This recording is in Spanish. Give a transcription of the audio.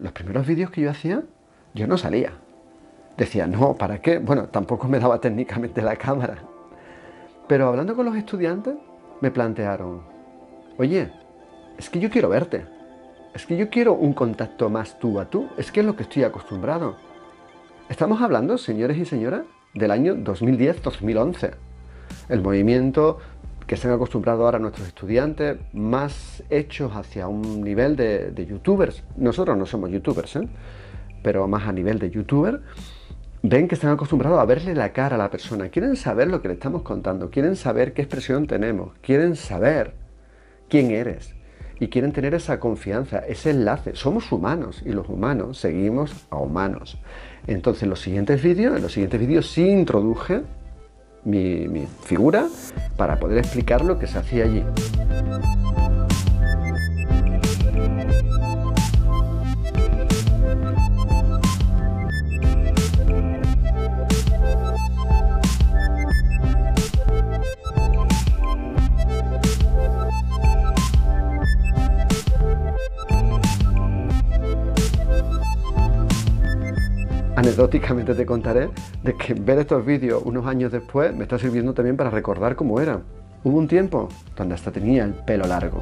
los primeros vídeos que yo hacía, yo no salía. Decía, no, ¿para qué? Bueno, tampoco me daba técnicamente la cámara. Pero hablando con los estudiantes, me plantearon, oye, es que yo quiero verte. Es que yo quiero un contacto más tú a tú. Es que es lo que estoy acostumbrado. Estamos hablando, señores y señoras, del año 2010-2011. El movimiento que se han acostumbrado ahora nuestros estudiantes, más hechos hacia un nivel de, youtubers. Nosotros no somos youtubers, ¿eh? pero más a nivel de youtuber, ven que están acostumbrados a verle la cara a la persona, quieren saber lo que le estamos contando, quieren saber qué expresión tenemos, quieren saber quién eres y quieren tener esa confianza, ese enlace. Somos humanos y los humanos seguimos a humanos. Entonces, en los siguientes vídeos, en los siguientes vídeos sí introduje mi, figura para poder explicar lo que se hacía allí. Anecdóticamente te contaré de que ver estos vídeos unos años después me está sirviendo también para recordar cómo era. Hubo un tiempo donde hasta tenía el pelo largo.